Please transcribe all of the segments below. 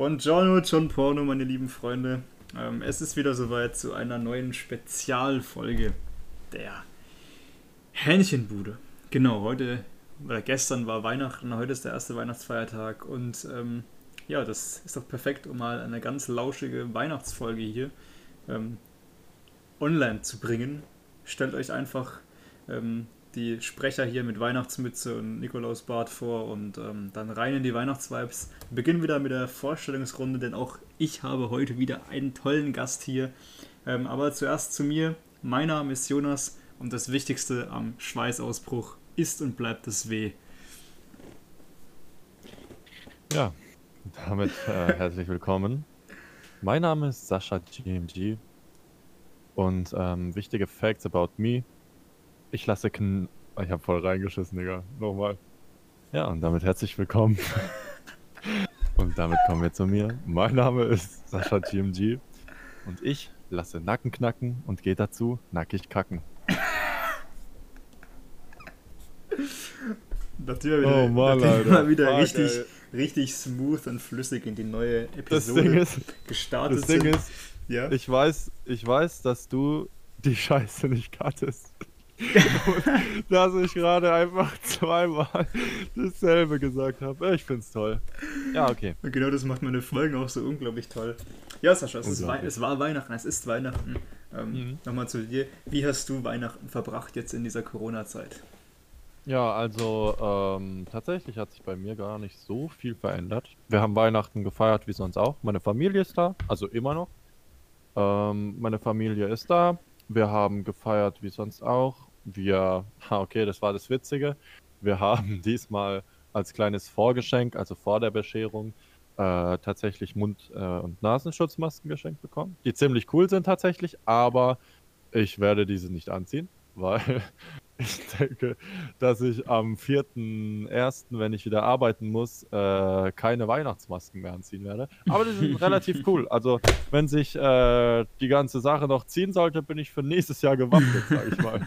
Buongiorno, John Porno, meine lieben Freunde. Ähm, es ist wieder soweit zu einer neuen Spezialfolge der Hähnchenbude. Genau, heute oder gestern war Weihnachten, heute ist der erste Weihnachtsfeiertag und ähm, ja, das ist doch perfekt, um mal eine ganz lauschige Weihnachtsfolge hier ähm, online zu bringen. Stellt euch einfach ähm, die Sprecher hier mit Weihnachtsmütze und Nikolausbart vor und ähm, dann rein in die Weihnachtsvibes. Wir beginnen wieder mit der Vorstellungsrunde, denn auch ich habe heute wieder einen tollen Gast hier. Ähm, aber zuerst zu mir. Mein Name ist Jonas und das Wichtigste am Schweißausbruch ist und bleibt das Weh. Ja, damit äh, herzlich willkommen. Mein Name ist Sascha GMG und ähm, wichtige Facts about me. Ich lasse kn... Ich habe voll reingeschissen, Digga. Nochmal. Ja, und damit herzlich willkommen. und damit kommen wir zu mir. Mein Name ist Sascha GMG. Und ich lasse Nacken knacken und gehe dazu nackig kacken. Nachdem wir wieder, Oh Mann, nachdem wir Alter. mal wieder Fuck, richtig, ey. richtig smooth und flüssig in die neue Episode ist, gestartet das Ding sind. ist, ja? ich weiß, ich weiß, dass du die Scheiße nicht kattest. Dass ich gerade einfach zweimal dasselbe gesagt habe. Ich find's toll. Ja, okay. Und genau das macht meine Folgen auch so unglaublich toll. Ja, Sascha, es, ist Wei es war Weihnachten, es ist Weihnachten. Ähm, Mhm. Nochmal zu dir. Wie hast du Weihnachten verbracht jetzt in dieser Corona-Zeit? Ja, also ähm, tatsächlich hat sich bei mir gar nicht so viel verändert. Wir haben Weihnachten gefeiert wie sonst auch. Meine Familie ist da, also immer noch. Ähm, meine Familie ist da. Wir haben gefeiert wie sonst auch. Wir, ha, okay, das war das Witzige. Wir haben diesmal als kleines Vorgeschenk, also vor der Bescherung, äh, tatsächlich Mund- äh, und Nasenschutzmasken geschenkt bekommen, die ziemlich cool sind tatsächlich, aber ich werde diese nicht anziehen, weil ich denke, dass ich am 4.1., wenn ich wieder arbeiten muss, äh, keine Weihnachtsmasken mehr anziehen werde. Aber die sind relativ cool. Also, wenn sich äh, die ganze Sache noch ziehen sollte, bin ich für nächstes Jahr gewappnet, sag ich mal.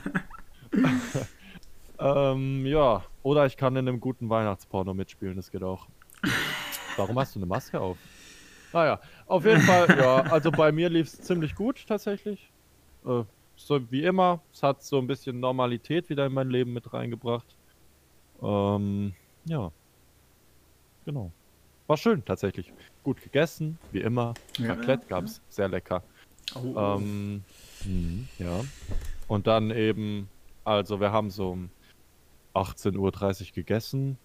ähm, ja, oder ich kann in einem guten Weihnachtsporno mitspielen, das geht auch. Warum hast du eine Maske auf? Naja, auf jeden Fall, ja, also bei mir lief es ziemlich gut tatsächlich. Äh, so wie immer, es hat so ein bisschen Normalität wieder in mein Leben mit reingebracht. Ähm, ja. Genau. War schön tatsächlich. Gut gegessen, wie immer. Ja, Raclette ja, gab's, sehr lecker. Oh, oh. Ähm, mhm, ja. Und dann eben, also wir haben so um 18.30 Uhr gegessen.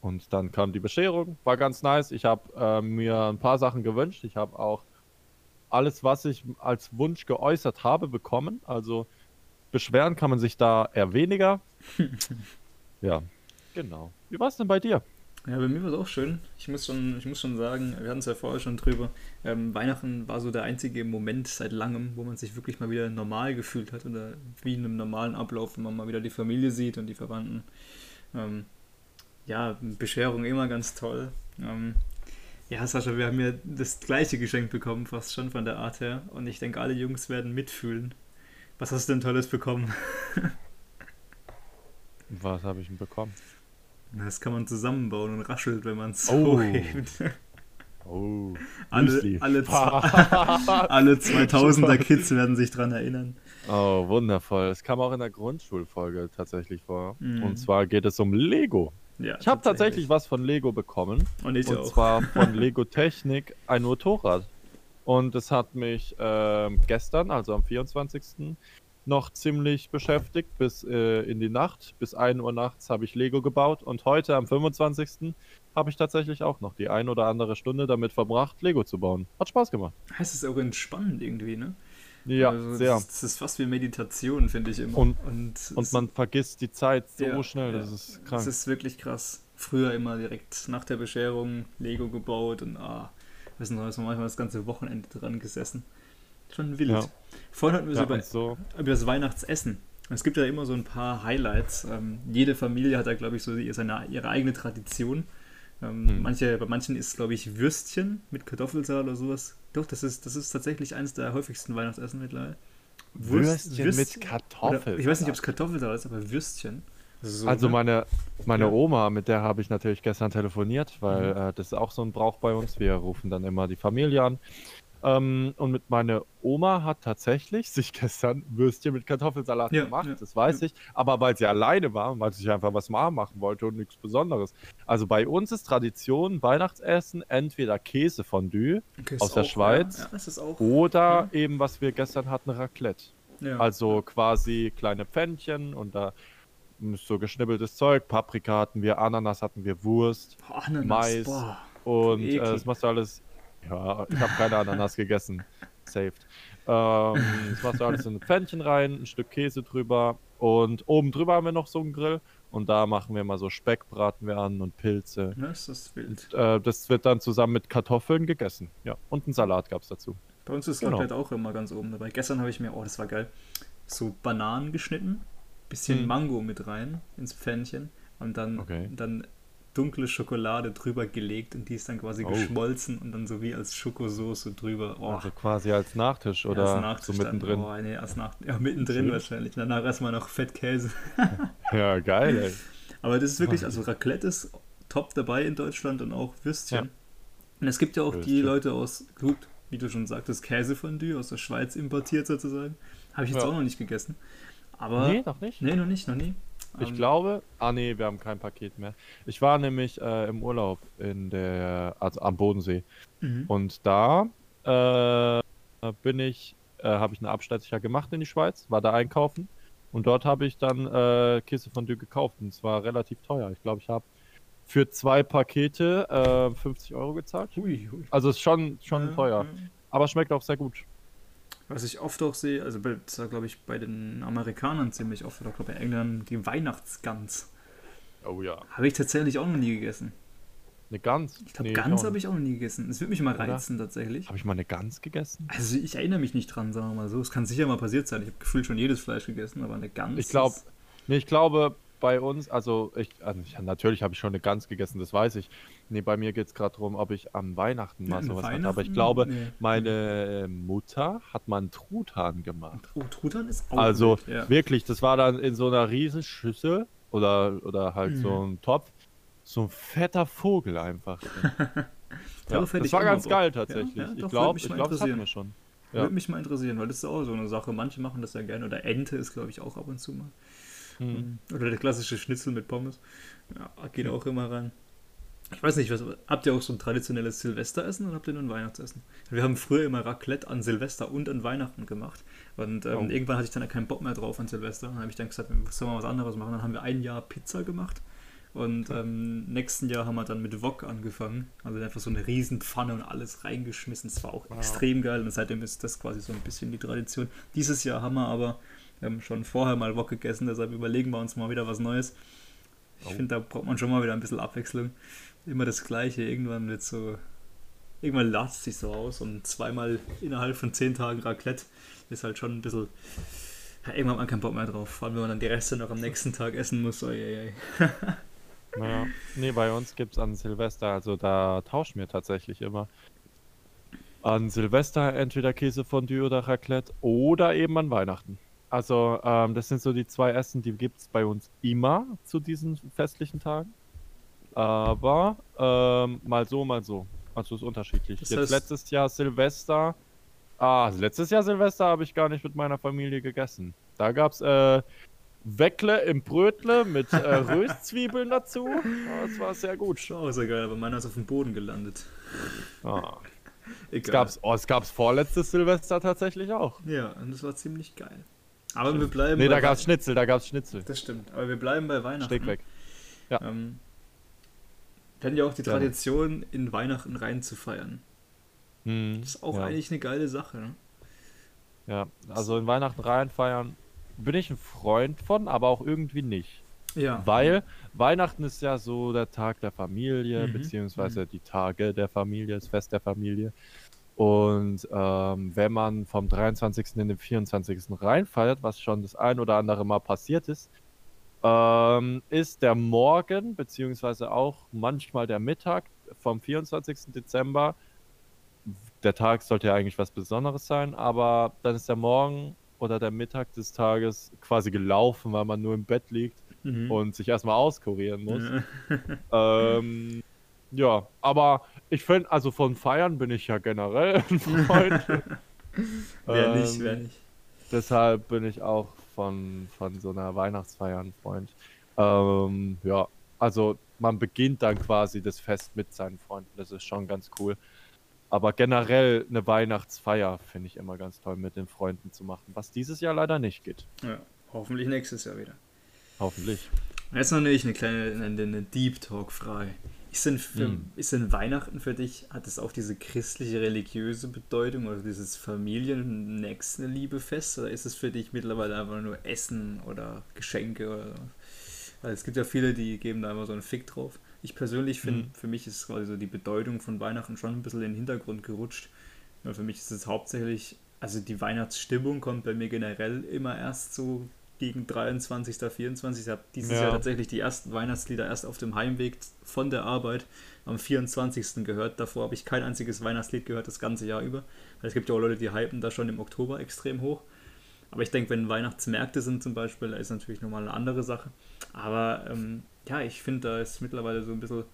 Und dann kam die Bescherung. War ganz nice. Ich habe äh, mir ein paar Sachen gewünscht. Ich habe auch alles, was ich als Wunsch geäußert habe, bekommen. Also beschweren kann man sich da eher weniger. ja, genau. Wie war es denn bei dir? Ja, bei mir war es auch schön. Ich muss schon, ich muss schon sagen, wir hatten es ja vorher schon drüber. Ähm, Weihnachten war so der einzige Moment seit langem, wo man sich wirklich mal wieder normal gefühlt hat oder wie in einem normalen Ablauf, wenn man mal wieder die Familie sieht und die Verwandten. Ähm, ja, Bescherung immer ganz toll. Ähm, ja, Sascha, wir haben ja das gleiche Geschenk bekommen, fast schon von der Art her. Und ich denke, alle Jungs werden mitfühlen. Was hast du denn Tolles bekommen? Was habe ich denn bekommen? Das kann man zusammenbauen und raschelt, wenn man es Oh. hochhebt. Oh, Alle, alle, alle 2000er Kids werden sich dran erinnern. Oh, wundervoll. Es kam auch in der Grundschulfolge tatsächlich vor. Mhm. Und zwar geht es um Lego. Ja, Ich habe tatsächlich was von Lego bekommen. Und ich und auch. zwar von Lego Technik ein Motorrad. Und es hat mich ähm, gestern, also am 24. noch ziemlich beschäftigt bis äh, in die Nacht. Bis 1 Uhr nachts habe ich Lego gebaut. Und heute am 25. habe ich tatsächlich auch noch die ein oder andere Stunde damit verbracht, Lego zu bauen. Hat Spaß gemacht. Es ist auch entspannend irgendwie, ne? Ja, Also, sehr. Das ist, das ist fast wie Meditation, finde ich immer. Und- und, Und man vergisst die Zeit so ja, schnell, das ja. ist krank. Das ist wirklich krass. Früher immer direkt nach der Bescherung Lego gebaut und ah, wissen man manchmal das ganze Wochenende dran gesessen. Schon wild. Ja. Vorhin hatten wir ja, so über, so. über das Weihnachtsessen. Es gibt ja immer so ein paar Highlights. Ähm, jede Familie hat da, glaube ich, so seine, ihre eigene Tradition. Ähm, Hm. manche, bei manchen ist, glaube ich, Würstchen mit Kartoffelsalat oder sowas. Doch, das ist, das ist tatsächlich eines der häufigsten Weihnachtsessen mittlerweile. Wurst- Würstchen mit Oder, Kartoffeln. ich weiß nicht, ob es Kartoffelsalat ist, aber Würstchen. So, Also ne? meine, meine Ja. Oma, mit der habe ich natürlich gestern telefoniert, weil Mhm. äh, das ist auch so ein Brauch bei uns. Wir rufen dann immer die Familie an. Ähm, und mit meiner Oma hat tatsächlich sich gestern Würstchen mit Kartoffelsalat Ja, gemacht, ja, das weiß ja. ich. Aber weil sie alleine war, und weil sie sich einfach was warm machen wollte und nichts Besonderes. Also bei uns ist Tradition, Weihnachtsessen, entweder Käsefondue Okay, aus der auch, Schweiz auch. oder eben, was wir gestern hatten, Raclette. Also quasi kleine Pfännchen und da so geschnibbeltes Zeug. Paprika hatten wir, Ananas hatten wir, Wurst Boah, Ananas, Mais. Boah. und äh, das machst du alles. Ja, ich habe keine Ananas gegessen. Saved. Ähm, das machst du alles in ein Pfännchen rein, ein Stück Käse drüber und oben drüber haben wir noch so einen Grill und da machen wir mal so Speck, braten wir an und Pilze. Ne, ist das wild. Äh, das wird dann zusammen mit Kartoffeln gegessen. Ja, und einen Salat gab es dazu. Bei uns ist Genau. Raclette auch immer ganz oben dabei. Gestern habe ich mir, oh, das war geil, so Bananen geschnitten, bisschen Hm. Mango mit rein ins Pfännchen und dann, Okay. dann dunkle Schokolade drüber gelegt und die ist dann quasi Oh. geschmolzen und dann so wie als Schokosoße drüber. Oh, Also quasi als Nachtisch ja, oder als Nachtisch so dann. mittendrin. Oh, nee, als Nach ja, mittendrin Schön. wahrscheinlich. Danach erstmal noch Fettkäse. Ja, geil, ey. Aber das ist wirklich, also Raclette ist top dabei in Deutschland und auch Würstchen. Ja. Und es gibt ja auch die Würstchen. Leute aus, gut, wie du schon sagtest, Käsefondue aus der Schweiz importiert sozusagen. Habe ich jetzt Ja. auch noch nicht gegessen. Aber. Nee, noch nicht. Nee, noch nicht, noch nie. Ich Ähm, glaube, ah nee, wir haben kein Paket mehr. Ich war nämlich äh, im Urlaub in der, also am Bodensee Mhm. und da äh, bin ich, äh, habe ich eine Abstecher gemacht in die Schweiz, war da einkaufen und dort habe ich dann äh, Käsefondue gekauft und es war relativ teuer. Ich glaube, ich habe für zwei Pakete äh, 50 Euro gezahlt. Hui, hui. Also ist schon schon Ja, teuer, ja. aber schmeckt auch sehr gut. Was ich oft auch sehe, also bei, das war glaube ich bei den Amerikanern ziemlich oft, oder glaube bei Engländern, die Weihnachtsgans. Oh ja. Habe ich tatsächlich auch noch nie gegessen. Eine Gans. Ich glaube, Gans habe ich auch noch nie gegessen. Es würde mich mal Oder? reizen tatsächlich. Habe ich mal eine Gans gegessen? Also ich erinnere mich nicht dran, sagen wir mal so. Es kann sicher mal passiert sein. Ich habe gefühlt schon jedes Fleisch gegessen, aber eine Gans. Ich glaub, ist- Nee, ich glaube, bei uns, also ich, also ich natürlich habe ich schon eine Gans gegessen, das weiß ich. Nee, bei mir geht es gerade darum, ob ich am Weihnachten mal Ja, sowas hatte. Aber ich glaube, Nee. meine Mutter hat mal einen Truthahn gemacht. Oh, Truthahn ist auch Also wild, ja. wirklich, das war dann in so einer riesen Schüssel oder, oder halt so Mhm. ein Topf. So ein fetter Vogel einfach. ja, das ich war ganz geil tatsächlich. Ja, ich glaube, ich glaube, das hatten wir schon. Würde mich mal interessieren, weil das ist auch so eine Sache. Manche machen das ja gerne. Oder Ente ist, glaube ich, auch ab und zu mal. Mhm. Oder der klassische Schnitzel mit Pommes. Ja, geht auch immer rein. Ich weiß nicht, was, habt ihr auch so ein traditionelles Silvesteressen oder habt ihr nur ein Weihnachtsessen? Wir haben früher immer Raclette an Silvester und an Weihnachten gemacht. Und ähm, Oh. irgendwann hatte ich dann keinen Bock mehr drauf an Silvester. Dann habe ich dann gesagt, wir sollen mal was anderes machen. Dann haben wir ein Jahr Pizza gemacht. Und ähm, nächsten Jahr haben wir dann mit Wok angefangen. Also einfach so eine riesen Pfanne und alles reingeschmissen. Das war auch Wow. extrem geil. Und seitdem ist das quasi so ein bisschen die Tradition. Dieses Jahr haben wir aber ähm, schon vorher mal Wok gegessen. Deshalb überlegen wir uns mal wieder was Neues. Ich Oh. finde, da braucht man schon mal wieder ein bisschen Abwechslung. Immer das Gleiche. Irgendwann wird so. Irgendwann lasst sich so aus und zweimal innerhalb von zehn Tagen Raclette ist halt schon ein bisschen. Ja, irgendwann hat man keinen Bock mehr drauf. Vor allem, wenn man dann die Reste noch am nächsten Tag essen muss. Oi, oi, oi. Ja. Nee, bei uns gibt es an Silvester, also da tauschen wir tatsächlich immer. An Silvester entweder Käsefondue oder Raclette oder eben an Weihnachten. Also ähm, das sind so die zwei Essen, die gibt es bei uns immer zu diesen festlichen Tagen. Aber ähm, mal so, mal so. Also ist unterschiedlich. Das Jetzt letztes Jahr Silvester. Ah, letztes Jahr Silvester habe ich gar nicht mit meiner Familie gegessen. Da gab es äh, Weckle im Brötle mit äh, Röstzwiebeln dazu. Ja, Das war sehr gut. Schau, sehr geil, aber meiner ist auf dem Boden gelandet. Ah. Es Egal. gab's, oh, es gab's vorletztes Silvester tatsächlich auch. Ja, und das war ziemlich geil. Aber wir bleiben. Nee, bei da gab's Schnitzel, da gab's Schnitzel. Das stimmt, aber wir bleiben bei Weihnachten. Steck weg. Ähm, wir hatten ja auch die. Tradition, in Weihnachten rein zu feiern. Hm, Das ist auch ja. eigentlich eine geile Sache. Ne? Ja, also in Weihnachten rein feiern bin ich ein Freund von, aber auch irgendwie nicht. Ja. Weil Weihnachten ist ja so der Tag der Familie, Mhm, beziehungsweise die Tage der Familie, das Fest der Familie. Und ähm, wenn man vom 23. in den 24. reinfeiert, was schon das ein oder andere Mal passiert ist, ähm, ist der Morgen, beziehungsweise auch manchmal der Mittag vom 24. Dezember, der Tag sollte ja eigentlich was Besonderes sein, aber dann ist der Morgen oder der Mittag des Tages quasi gelaufen, weil man nur im Bett liegt mhm. und sich erstmal auskurieren muss. ähm, ja, aber ich finde, also von Feiern bin ich ja generell ein Freund. wer ähm, nicht, wer nicht. Deshalb bin ich auch von, von so einer Weihnachtsfeier ein Freund. Ähm, ja, also man beginnt dann quasi das Fest mit seinen Freunden. Das ist schon ganz cool. Aber generell eine Weihnachtsfeier finde ich immer ganz toll mit den Freunden zu machen, was dieses Jahr leider nicht geht. Ja, hoffentlich nächstes Jahr wieder. Hoffentlich. Jetzt noch nicht eine kleine eine, eine Deep Talk-Frage. Ist denn, für, mm. ist denn Weihnachten für dich, hat es auch diese christliche, religiöse Bedeutung oder dieses Familien-Nächstenliebe-Fest oder ist es für dich mittlerweile einfach nur Essen oder Geschenke oder so? Weil es gibt ja viele, die geben da immer so einen Fick drauf. Ich persönlich finde, mhm. für mich ist quasi so die Bedeutung von Weihnachten schon ein bisschen in den Hintergrund gerutscht. Weil für mich ist es hauptsächlich, also die Weihnachtsstimmung kommt bei mir generell immer erst so gegen 23., 24. Ich habe dieses ja. Jahr tatsächlich die ersten Weihnachtslieder erst auf dem Heimweg von der Arbeit am 24. gehört. Davor habe ich kein einziges Weihnachtslied gehört das ganze Jahr über. Weil es gibt ja auch Leute, die hypen da schon im Oktober extrem hoch. Aber ich denke, wenn Weihnachtsmärkte sind zum Beispiel, da ist natürlich nochmal eine andere Sache. Aber ähm, ja, ich finde, da ist mittlerweile so ein bisschen,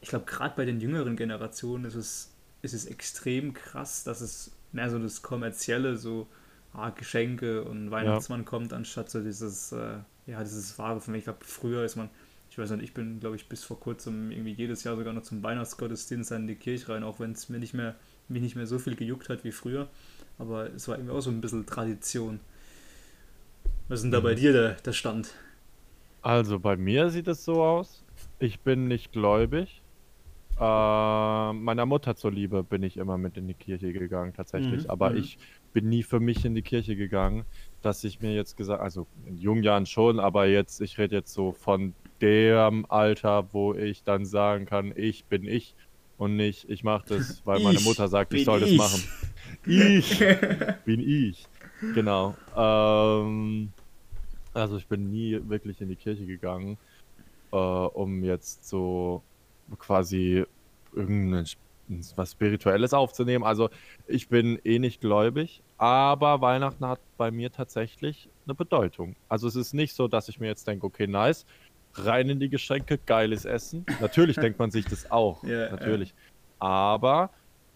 ich glaube, gerade bei den jüngeren Generationen ist es, ist es extrem krass, dass es mehr so das kommerzielle, so ah, Geschenke und Weihnachtsmann ja. kommt, anstatt so dieses, äh, ja, dieses wahre von mir. Ich glaube, früher ist man, ich weiß nicht, ich bin, glaube ich, bis vor kurzem irgendwie jedes Jahr sogar noch zum Weihnachtsgottesdienst in die Kirche rein, auch wenn es mir nicht mehr, mich nicht mehr so viel gejuckt hat wie früher. Aber es war irgendwie auch so ein bisschen Tradition. Was ist denn da bei mhm. dir der, der Stand? Also bei mir sieht es so aus. Ich bin nicht gläubig. Äh, meiner Mutter zuliebe bin ich immer mit in die Kirche gegangen, tatsächlich. Mhm. Aber mhm. ich bin nie für mich in die Kirche gegangen, dass ich mir jetzt gesagt, also in jungen Jahren schon, aber jetzt, ich rede jetzt so von dem Alter, wo ich dann sagen kann, ich bin ich und nicht, ich mache das, weil meine Mutter sagt, ich soll ich. das machen. Ich bin ich. Genau. Ähm, also ich bin nie wirklich in die Kirche gegangen, äh, um jetzt so quasi irgendein was Spirituelles aufzunehmen. Also ich bin eh nicht gläubig, aber Weihnachten hat bei mir tatsächlich eine Bedeutung. Also es ist nicht so, dass ich mir jetzt denke, okay, nice, rein in die Geschenke, geiles Essen. Natürlich denkt man sich das auch, yeah, natürlich. Yeah. Aber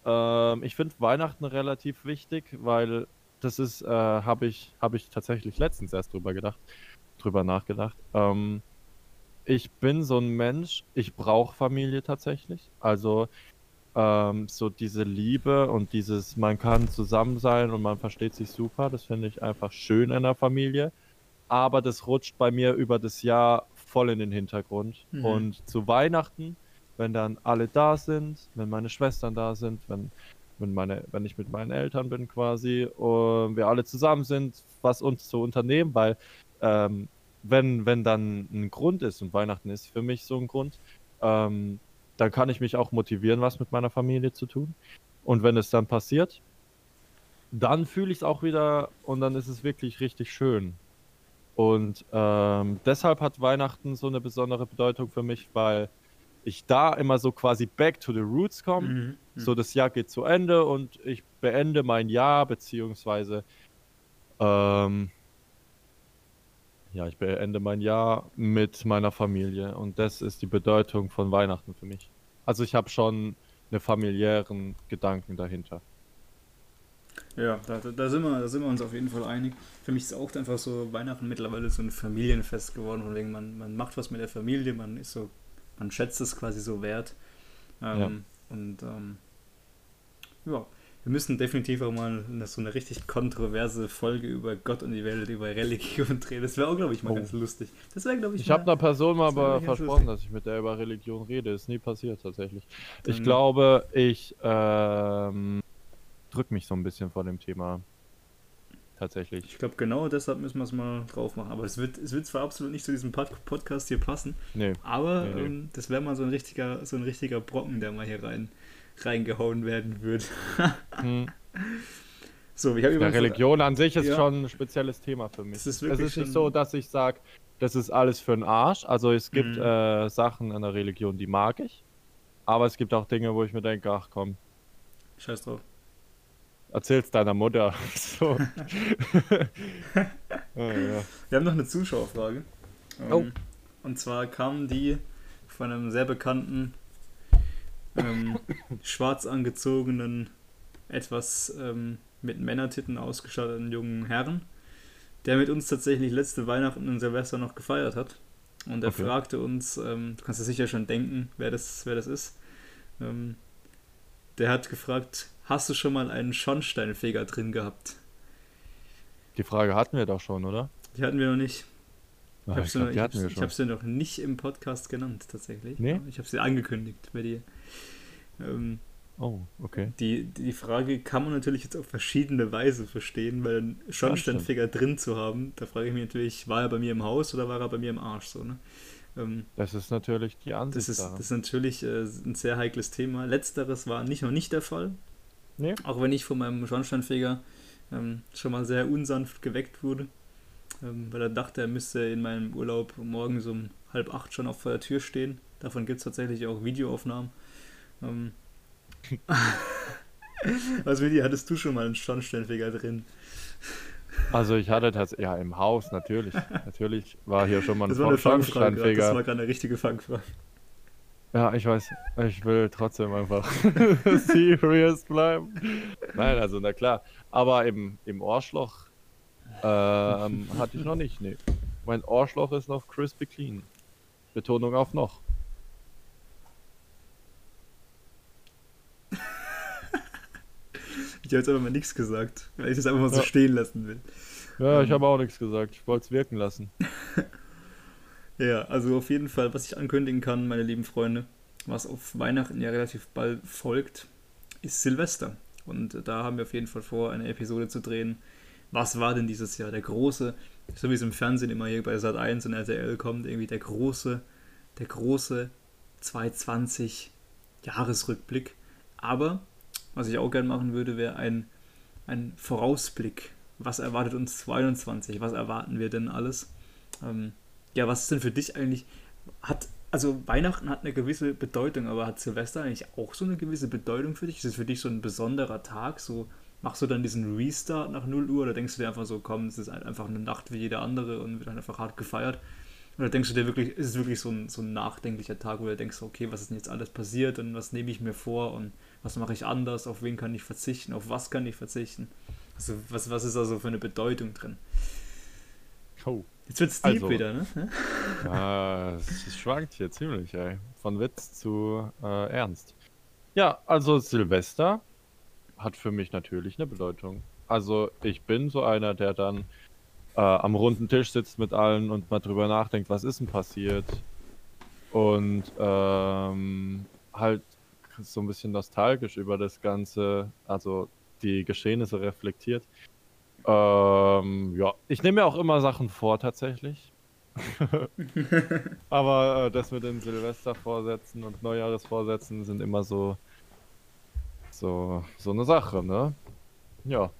ähm, ich finde Weihnachten relativ wichtig, weil das ist, äh, habe ich, hab ich tatsächlich letztens erst drüber gedacht, drüber nachgedacht. Ähm, ich bin so ein Mensch, ich brauche Familie tatsächlich. Also ähm, so diese Liebe und dieses, man kann zusammen sein und man versteht sich super, das finde ich einfach schön in der Familie. Aber das rutscht bei mir über das Jahr voll in den Hintergrund. Mhm. Und zu Weihnachten, wenn dann alle da sind, wenn meine Schwestern da sind, wenn wenn, meine, wenn ich mit meinen Eltern bin quasi und wir alle zusammen sind, was uns zu unternehmen, weil ähm, wenn, wenn dann ein Grund ist und Weihnachten ist für mich so ein Grund, ähm, dann kann ich mich auch motivieren, was mit meiner Familie zu tun. Und wenn es dann passiert, dann fühle ich es auch wieder und dann ist es wirklich richtig schön. Und ähm, deshalb hat Weihnachten so eine besondere Bedeutung für mich, weil ich da immer so quasi back to the roots komme. Mhm. mhm. So, das Jahr geht zu Ende und ich beende mein Jahr, beziehungsweise ähm, ja, ich beende mein Jahr mit meiner Familie und das ist die Bedeutung von Weihnachten für mich. Also ich habe schon eine familiären Gedanken dahinter. Ja, da, da, sind wir, da sind wir uns auf jeden Fall einig. Für mich ist auch einfach so Weihnachten mittlerweile so ein Familienfest geworden, von wegen man, man macht was mit der Familie, man ist so man schätzt es quasi so wert. Ähm, ja. Und ähm, ja, wir müssen definitiv auch mal eine, so eine richtig kontroverse Folge über Gott und die Welt, über Religion drehen. Das wäre auch, glaube ich, mal oh. ganz lustig. Das wäre, glaube ich, Ich habe einer Person mal aber versprochen, dass ich mit der über Religion rede. Ist nie passiert tatsächlich. Dann ich glaube, ich ähm, drücke mich so ein bisschen vor dem Thema tatsächlich. Ich glaube, genau deshalb müssen wir es mal drauf machen. Aber es wird, es wird zwar absolut nicht zu diesem Pod Podcast hier passen, nee. aber nee, nee. Ähm, das wäre mal so ein richtiger, so ein richtiger Brocken, der mal hier rein, reingehauen werden wird. hm. So, ich ja, Religion an sich ist ja. schon ein spezielles Thema für mich. Es ist, es ist nicht so, dass ich sage, das ist alles für den Arsch. Also es gibt mhm. äh, Sachen in der Religion, die mag ich. Aber es gibt auch Dinge, wo ich mir denke, ach komm. Scheiß drauf. Erzähl's deiner Mutter. So. oh, ja. Wir haben noch eine Zuschauerfrage. Ähm, oh. Und zwar kamen die von einem sehr bekannten, ähm, schwarz angezogenen, etwas ähm, mit Männertitten ausgestatteten jungen Herrn, der mit uns tatsächlich letzte Weihnachten und Silvester noch gefeiert hat. Und er Okay. fragte uns, ähm, du kannst dir sicher schon denken, wer das, wer das ist. Ähm, der hat gefragt, hast du schon mal einen Schornsteinfeger drin gehabt? Die Frage hatten wir doch schon, oder? Die hatten wir noch nicht. Ich habe sie, schon. hab noch nicht im Podcast genannt, tatsächlich. Nee? Ich habe sie angekündigt bei dir. Ähm, Oh, okay. die, die Frage kann man natürlich jetzt auf verschiedene Weise verstehen, weil einen Schornsteinfeger drin zu haben, da frage ich mich natürlich, war er bei mir im Haus oder war er bei mir im Arsch? So, ne? ähm, Das ist natürlich die Ansicht. das, ist, daran. das ist natürlich äh, ein sehr heikles Thema. Letzteres war nicht noch nicht der Fall, Nee? auch wenn ich von meinem Schornsteinfeger ähm, schon mal sehr unsanft geweckt wurde, weil er dachte, er müsste in meinem Urlaub morgens um halb acht schon auf der Tür stehen. Davon gibt es tatsächlich auch Videoaufnahmen. Ähm, Was dir? Hattest du schon mal einen Schornsteinfeger drin? Also ich hatte das ja im Haus, natürlich. natürlich war hier schon mal ein Das war gerade. Das war Schornsteinfeger. gerade eine richtige Fangfrage. Ja, ich weiß. Ich will trotzdem einfach serious bleiben. Nein, also na klar. Aber im, im Ohrschloch ähm, hatte ich noch nicht, nee. Mein Ohrschloch ist noch crispy clean. Betonung auf noch. Ich habe jetzt einfach mal nichts gesagt, weil ich das einfach mal so Ja. stehen lassen will. Ja, ich Ähm. habe auch nichts gesagt. Ich wollte es wirken lassen. Ja, also auf jeden Fall, was ich ankündigen kann, meine lieben Freunde, was auf Weihnachten ja relativ bald folgt, ist Silvester. Und da haben wir auf jeden Fall vor, eine Episode zu drehen. Was war denn dieses Jahr der große, so wie es im Fernsehen immer hier bei Sat1 und RTL kommt, irgendwie der große, der große 220 Jahresrückblick. Aber was ich auch gerne machen würde, wäre ein, ein Vorausblick. Was erwartet uns 22? Was erwarten wir denn alles? Ähm, ja, was ist denn für dich eigentlich? Hat, also Weihnachten hat eine gewisse Bedeutung, aber hat Silvester eigentlich auch so eine gewisse Bedeutung für dich? Ist es für dich so ein besonderer Tag? So machst du dann diesen Restart nach 0 Uhr oder denkst du dir einfach so, komm, es ist halt einfach eine Nacht wie jede andere und wird dann einfach hart gefeiert? Oder denkst du dir wirklich, ist es wirklich so ein, so ein nachdenklicher Tag, wo du denkst, okay, was ist denn jetzt alles passiert und was nehme ich mir vor und was mache ich anders, auf wen kann ich verzichten, auf was kann ich verzichten? Also was, was ist da so für eine Bedeutung drin? Oh. Jetzt wird's deep Also- wieder, ne? Ja, es es schwankt hier ziemlich, ey. Von Witz zu äh, Ernst. Ja, also Silvester hat für mich natürlich eine Bedeutung. Also ich bin so einer, der dann äh, am runden Tisch sitzt mit allen und mal drüber nachdenkt, was ist denn passiert. Und ähm, halt so ein bisschen nostalgisch über das Ganze, also die Geschehnisse reflektiert. Ähm, ja, ich nehme mir auch immer Sachen vor tatsächlich. Aber äh, das mit den Silvestervorsätzen und Neujahresvorsätzen sind immer so, so, so eine Sache, ne? Ja.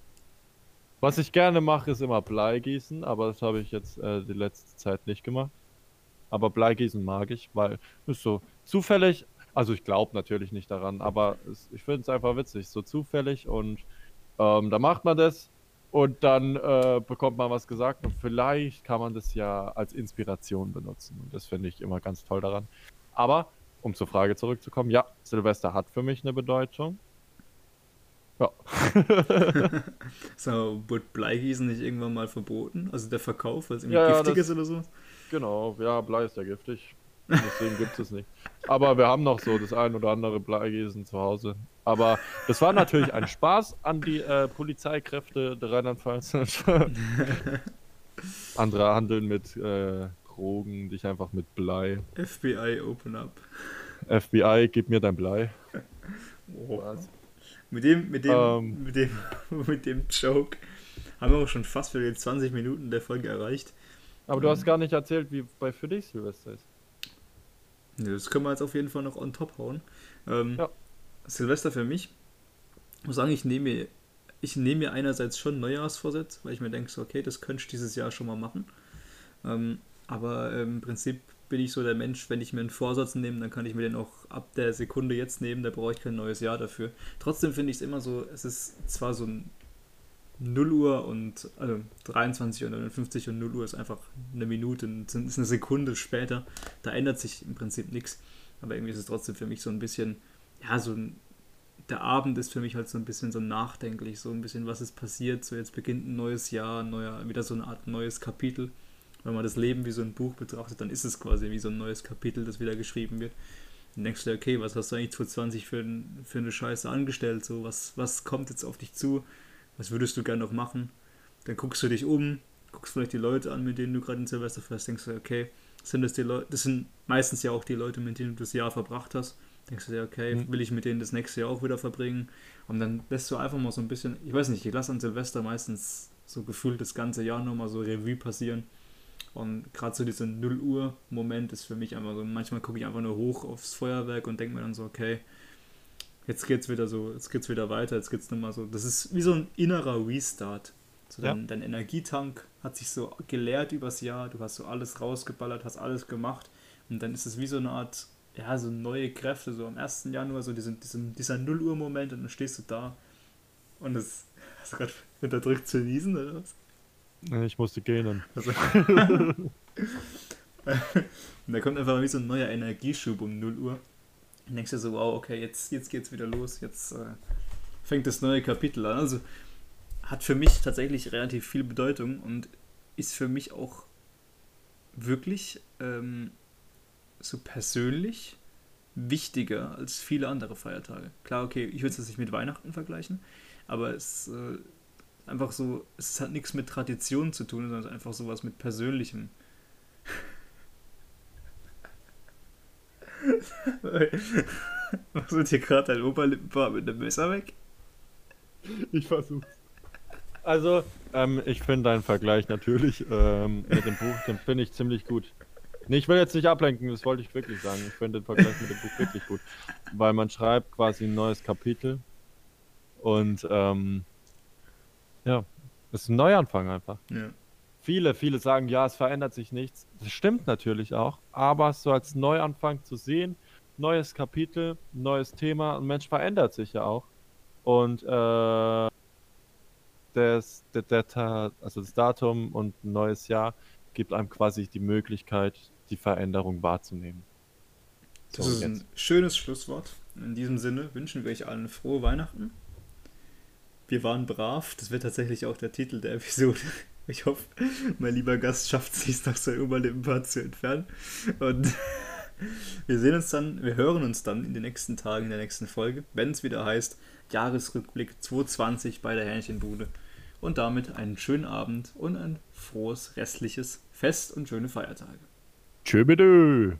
Was ich gerne mache, ist immer Bleigießen, aber das habe ich jetzt äh, die letzte Zeit nicht gemacht. Aber Bleigießen mag ich, weil ist so zufällig, also ich glaube natürlich nicht daran, aber es, ich finde es einfach witzig, so zufällig und ähm, da macht man das und dann äh, bekommt man was gesagt und vielleicht kann man das ja als Inspiration benutzen. Und das finde ich immer ganz toll daran. Aber, um zur Frage zurückzukommen, ja, Silvester hat für mich eine Bedeutung. Ja. So, wurde Bleigießen nicht irgendwann mal verboten? Also der Verkauf, weil es irgendwie Ja, giftig das- ist oder so? genau, ja, Blei ist ja giftig. Deswegen gibt es nicht. Aber wir haben noch so das ein oder andere Bleigießen zu Hause. Aber das war natürlich ein Spaß an die äh, Polizeikräfte der Rheinland-Pfalz. Andere handeln mit äh, Drogen, dich einfach mit Blei. FBI Open Up. FBI, gib mir dein Blei. Oh. Mit dem, mit dem, Ähm. mit dem, mit dem Joke haben wir auch schon fast für die 20 Minuten der Folge erreicht. Aber du hast gar nicht erzählt, wie bei für dich Silvester ist. Ja, Das können wir jetzt auf jeden Fall noch on top hauen. Ähm, Ja. Silvester für mich, ich muss sagen, ich nehme mir, ich nehme mir einerseits schon Neujahrsvorsitz, weil ich mir denke, so, okay, das könnte ich dieses Jahr schon mal machen. Ähm, aber ähm, im Prinzip bin ich so der Mensch, wenn ich mir einen Vorsatz nehme, dann kann ich mir den auch ab der Sekunde jetzt nehmen, da brauche ich kein neues Jahr dafür. Trotzdem finde ich es immer so, es ist zwar so ein 0 Uhr und also 23 und 59 und 0 Uhr ist einfach eine Minute, ist eine Sekunde später. Da ändert sich im Prinzip nichts. Aber irgendwie ist es trotzdem für mich so ein bisschen, ja, so ein, der Abend ist für mich halt so ein bisschen so nachdenklich, so ein bisschen, was ist passiert. So jetzt beginnt ein neues Jahr, neuer, wieder so eine Art neues Kapitel. Wenn man das Leben wie so ein Buch betrachtet, dann ist es quasi wie so ein neues Kapitel, das wieder geschrieben wird. Dann denkst du dir, okay, was hast du eigentlich 2020 für, für eine Scheiße angestellt? So, was, was kommt jetzt auf dich zu? Was würdest du gerne noch machen? Dann guckst du dich um, guckst vielleicht die Leute an, mit denen du gerade in Silvester fährst, denkst du, okay, sind das die Leute, das sind meistens ja auch die Leute, mit denen du das Jahr verbracht hast. Denkst du dir, okay, mhm. will ich mit denen das nächste Jahr auch wieder verbringen? Und dann lässt du einfach mal so ein bisschen, ich weiß nicht, ich lasse an Silvester meistens so gefühlt das ganze Jahr nochmal so Revue passieren und gerade so dieser 0 Uhr Moment ist für mich einfach so, manchmal gucke ich einfach nur hoch aufs Feuerwerk und denke mir dann so, okay, jetzt geht's wieder so, jetzt geht's wieder weiter, jetzt geht's nochmal so. Das ist wie so ein innerer Restart. So dein, ja. dein Energietank hat sich so geleert übers Jahr, du hast so alles rausgeballert, hast alles gemacht und dann ist es wie so eine Art, ja, so neue Kräfte, so am 1. Januar, so diesen, diesen, dieser 0 Uhr Moment und dann stehst du da und es, hast du gerade unterdrückt zu niesen oder was? Ich musste gehen. Also. und da kommt einfach wie so ein neuer Energieschub um 0 Uhr. Und denkst du so, wow, okay, jetzt, jetzt geht's wieder los, jetzt äh, fängt das neue Kapitel an. Also hat für mich tatsächlich relativ viel Bedeutung und ist für mich auch wirklich ähm, so persönlich wichtiger als viele andere Feiertage. Klar, okay, ich würde es jetzt nicht mit Weihnachten vergleichen, aber es äh, einfach so, es hat nichts mit Tradition zu tun, sondern einfach sowas mit Persönlichem. Machst du dir gerade dein Oberlippenbart mit einem Messer weg? Ich versuch's. Also, ähm, ich finde deinen Vergleich natürlich ähm, mit dem Buch, den finde ich ziemlich gut. Nee, ich will jetzt nicht ablenken, das wollte ich wirklich sagen. Ich finde den Vergleich mit dem Buch wirklich gut. Weil man schreibt quasi ein neues Kapitel und ähm, ja, das ist ein Neuanfang einfach. Ja. Viele, viele sagen, ja, es verändert sich nichts. Das stimmt natürlich auch, aber so als Neuanfang zu sehen, neues Kapitel, neues Thema, ein Mensch verändert sich ja auch. Und äh, das, der, der, also das Datum und ein neues Jahr gibt einem quasi die Möglichkeit, die Veränderung wahrzunehmen. So, das ist jetzt. ein schönes Schlusswort. In diesem Sinne wünschen wir euch allen frohe Weihnachten wir waren brav. Das wird tatsächlich auch der Titel der Episode. Ich hoffe, mein lieber Gast schafft es sich noch sein Oberlippenbart zu entfernen. Und wir sehen uns dann, wir hören uns dann in den nächsten Tagen, in der nächsten Folge, wenn es wieder heißt Jahresrückblick 2020 bei der Hähnchenbude. Und damit einen schönen Abend und ein frohes restliches Fest und schöne Feiertage. Tschö bitte.